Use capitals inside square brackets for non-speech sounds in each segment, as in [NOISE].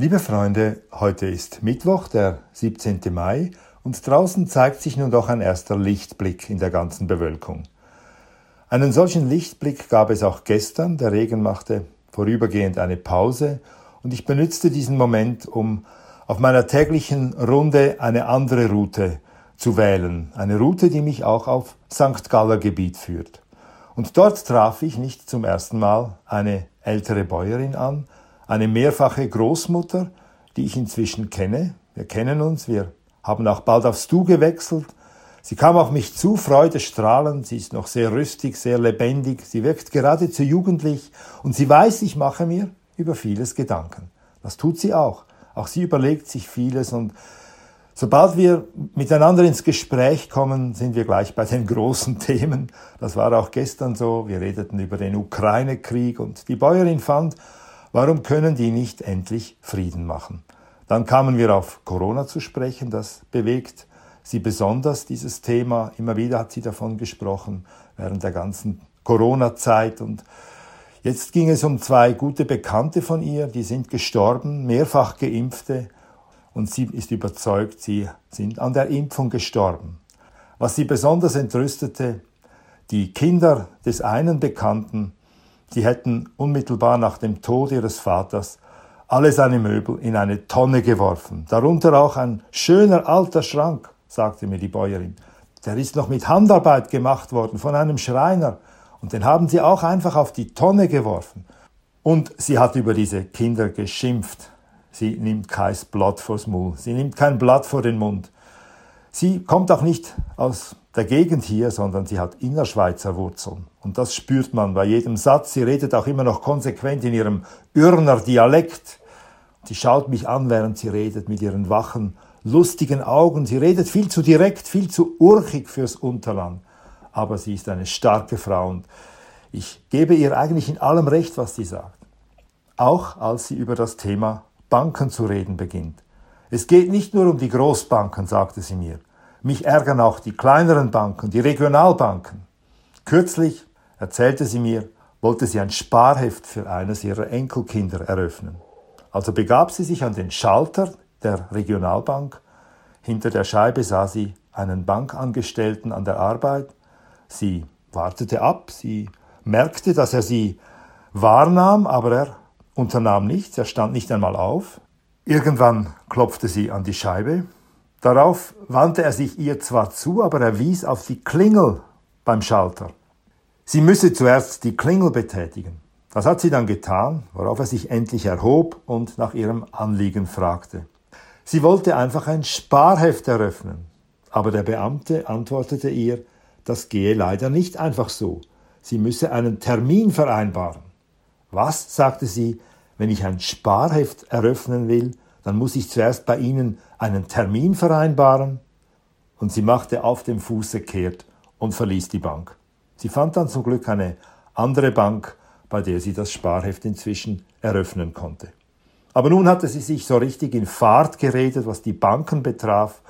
Liebe Freunde, heute ist Mittwoch, der 17. Mai, und draußen zeigt sich nun doch ein erster Lichtblick in der ganzen Bewölkung. Einen solchen Lichtblick gab es auch gestern, der Regen machte vorübergehend eine Pause, und ich benützte diesen Moment, um auf meiner täglichen Runde eine andere Route zu wählen, eine Route, die mich auch auf St. Galler Gebiet führt. Und dort traf ich nicht zum ersten Mal eine ältere Bäuerin an, eine mehrfache Großmutter, die ich inzwischen kenne. Wir kennen uns, wir haben auch bald aufs Du gewechselt. Sie kam auf mich zu, freudestrahlend, sie ist noch sehr rüstig, sehr lebendig, sie wirkt geradezu jugendlich und sie weiß, ich mache mir über vieles Gedanken. Das tut sie auch. Auch sie überlegt sich vieles und sobald wir miteinander ins Gespräch kommen, sind wir gleich bei den [LAUGHS] großen Themen. Das war auch gestern so. Wir redeten über den Ukraine-Krieg und die Bäuerin fand, Warum können die nicht endlich Frieden machen? Dann kamen wir auf Corona zu sprechen, das bewegt sie besonders, dieses Thema. Immer wieder hat sie davon gesprochen, während der ganzen Corona-Zeit. Und jetzt ging es um zwei gute Bekannte von ihr, die sind gestorben, mehrfach geimpfte. Und sie ist überzeugt, sie sind an der Impfung gestorben. Was sie besonders entrüstete, die Kinder des einen Bekannten Sie hätten unmittelbar nach dem Tod ihres Vaters alle seine Möbel in eine Tonne geworfen, darunter auch ein schöner alter Schrank, sagte mir die Bäuerin. Der ist noch mit Handarbeit gemacht worden von einem Schreiner, und den haben sie auch einfach auf die Tonne geworfen. Und sie hat über diese Kinder geschimpft. Sie nimmt kein Blatt vors Maul, sie nimmt kein Blatt vor den Mund. Sie kommt auch nicht aus der Gegend hier, sondern sie hat Innerschweizer Wurzeln. Und das spürt man bei jedem Satz. Sie redet auch immer noch konsequent in ihrem Ürner Dialekt. Sie schaut mich an, während sie redet, mit ihren wachen, lustigen Augen. Sie redet viel zu direkt, viel zu urchig fürs Unterland. Aber sie ist eine starke Frau und ich gebe ihr eigentlich in allem recht, was sie sagt. Auch als sie über das Thema Banken zu reden beginnt. Es geht nicht nur um die Großbanken, sagte sie mir. Mich ärgern auch die kleineren Banken, die Regionalbanken. Kürzlich, erzählte sie mir, wollte sie ein Sparheft für eines ihrer Enkelkinder eröffnen. Also begab sie sich an den Schalter der Regionalbank. Hinter der Scheibe sah sie einen Bankangestellten an der Arbeit. Sie wartete ab, sie merkte, dass er sie wahrnahm, aber er unternahm nichts, er stand nicht einmal auf. Irgendwann klopfte sie an die Scheibe, Darauf wandte er sich ihr zwar zu, aber er wies auf die Klingel beim Schalter. Sie müsse zuerst die Klingel betätigen. Das hat sie dann getan, worauf er sich endlich erhob und nach ihrem Anliegen fragte. Sie wollte einfach ein Sparheft eröffnen, aber der Beamte antwortete ihr, das gehe leider nicht einfach so. Sie müsse einen Termin vereinbaren. Was, sagte sie, wenn ich ein Sparheft eröffnen will, dann muss ich zuerst bei Ihnen einen Termin vereinbaren. Und sie machte auf dem Fuße kehrt und verließ die Bank. Sie fand dann zum Glück eine andere Bank, bei der sie das Sparheft inzwischen eröffnen konnte. Aber nun hatte sie sich so richtig in Fahrt geredet, was die Banken betraf.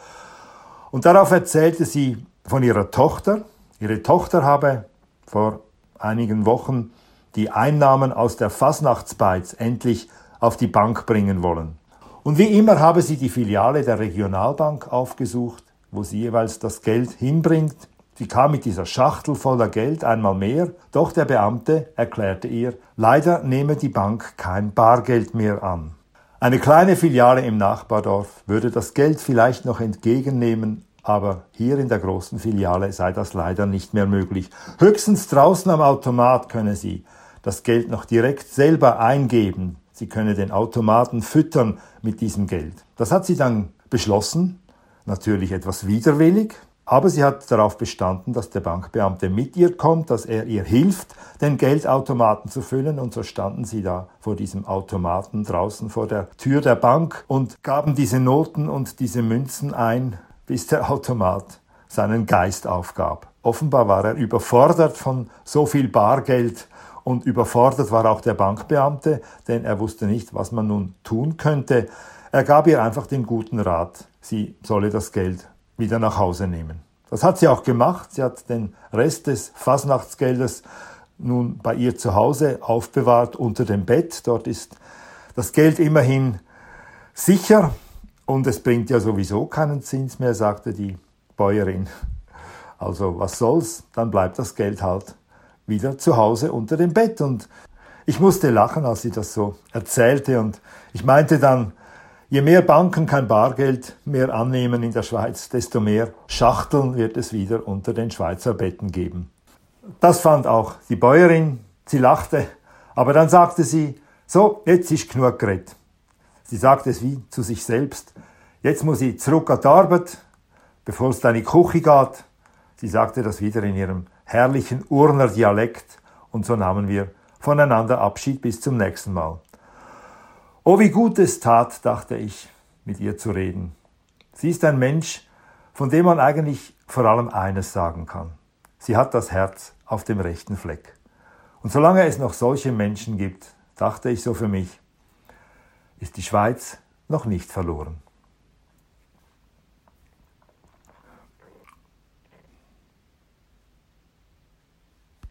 Und darauf erzählte sie von ihrer Tochter. Ihre Tochter habe vor einigen Wochen die Einnahmen aus der Fasnachtsbeiz endlich auf die Bank bringen wollen. Und wie immer habe sie die Filiale der Regionalbank aufgesucht, wo sie jeweils das Geld hinbringt. Sie kam mit dieser Schachtel voller Geld einmal mehr, doch der Beamte erklärte ihr, leider nehme die Bank kein Bargeld mehr an. Eine kleine Filiale im Nachbardorf würde das Geld vielleicht noch entgegennehmen, aber hier in der großen Filiale sei das leider nicht mehr möglich. Höchstens draußen am Automat könne sie das Geld noch direkt selber eingeben, sie könne den Automaten füttern mit diesem Geld. Das hat sie dann beschlossen, natürlich etwas widerwillig, aber sie hat darauf bestanden, dass der Bankbeamte mit ihr kommt, dass er ihr hilft, den Geldautomaten zu füllen. Und so standen sie da vor diesem Automaten draußen vor der Tür der Bank und gaben diese Noten und diese Münzen ein, bis der Automat seinen Geist aufgab. Offenbar war er überfordert von so viel Bargeld und überfordert war auch der Bankbeamte, denn er wusste nicht, was man nun tun könnte. Er gab ihr einfach den guten Rat, sie solle das Geld wieder nach Hause nehmen. Das hat sie auch gemacht. Sie hat den Rest des Fasnachtsgeldes nun bei ihr zu Hause aufbewahrt unter dem Bett. Dort ist das Geld immerhin sicher und es bringt ja sowieso keinen Zins mehr, sagte die Bäuerin. Also was soll's, dann bleibt das Geld halt wieder zu Hause unter dem Bett. Und ich musste lachen, als sie das so erzählte. Und ich meinte dann, je mehr Banken kein Bargeld mehr annehmen in der Schweiz, desto mehr Schachteln wird es wieder unter den Schweizer Betten geben. Das fand auch die Bäuerin. Sie lachte, aber dann sagte sie, so, jetzt ist genug geredet. Sie sagte es wie zu sich selbst. Jetzt muss ich zurück an die Arbeit, bevor es dann in Küche geht. Sie sagte das wieder in ihrem herrlichen Urner Dialekt und so nahmen wir voneinander Abschied bis zum nächsten Mal. Oh, wie gut es tat, dachte ich, mit ihr zu reden. Sie ist ein Mensch, von dem man eigentlich vor allem eines sagen kann. Sie hat das Herz auf dem rechten Fleck. Und solange es noch solche Menschen gibt, dachte ich so für mich, ist die Schweiz noch nicht verloren.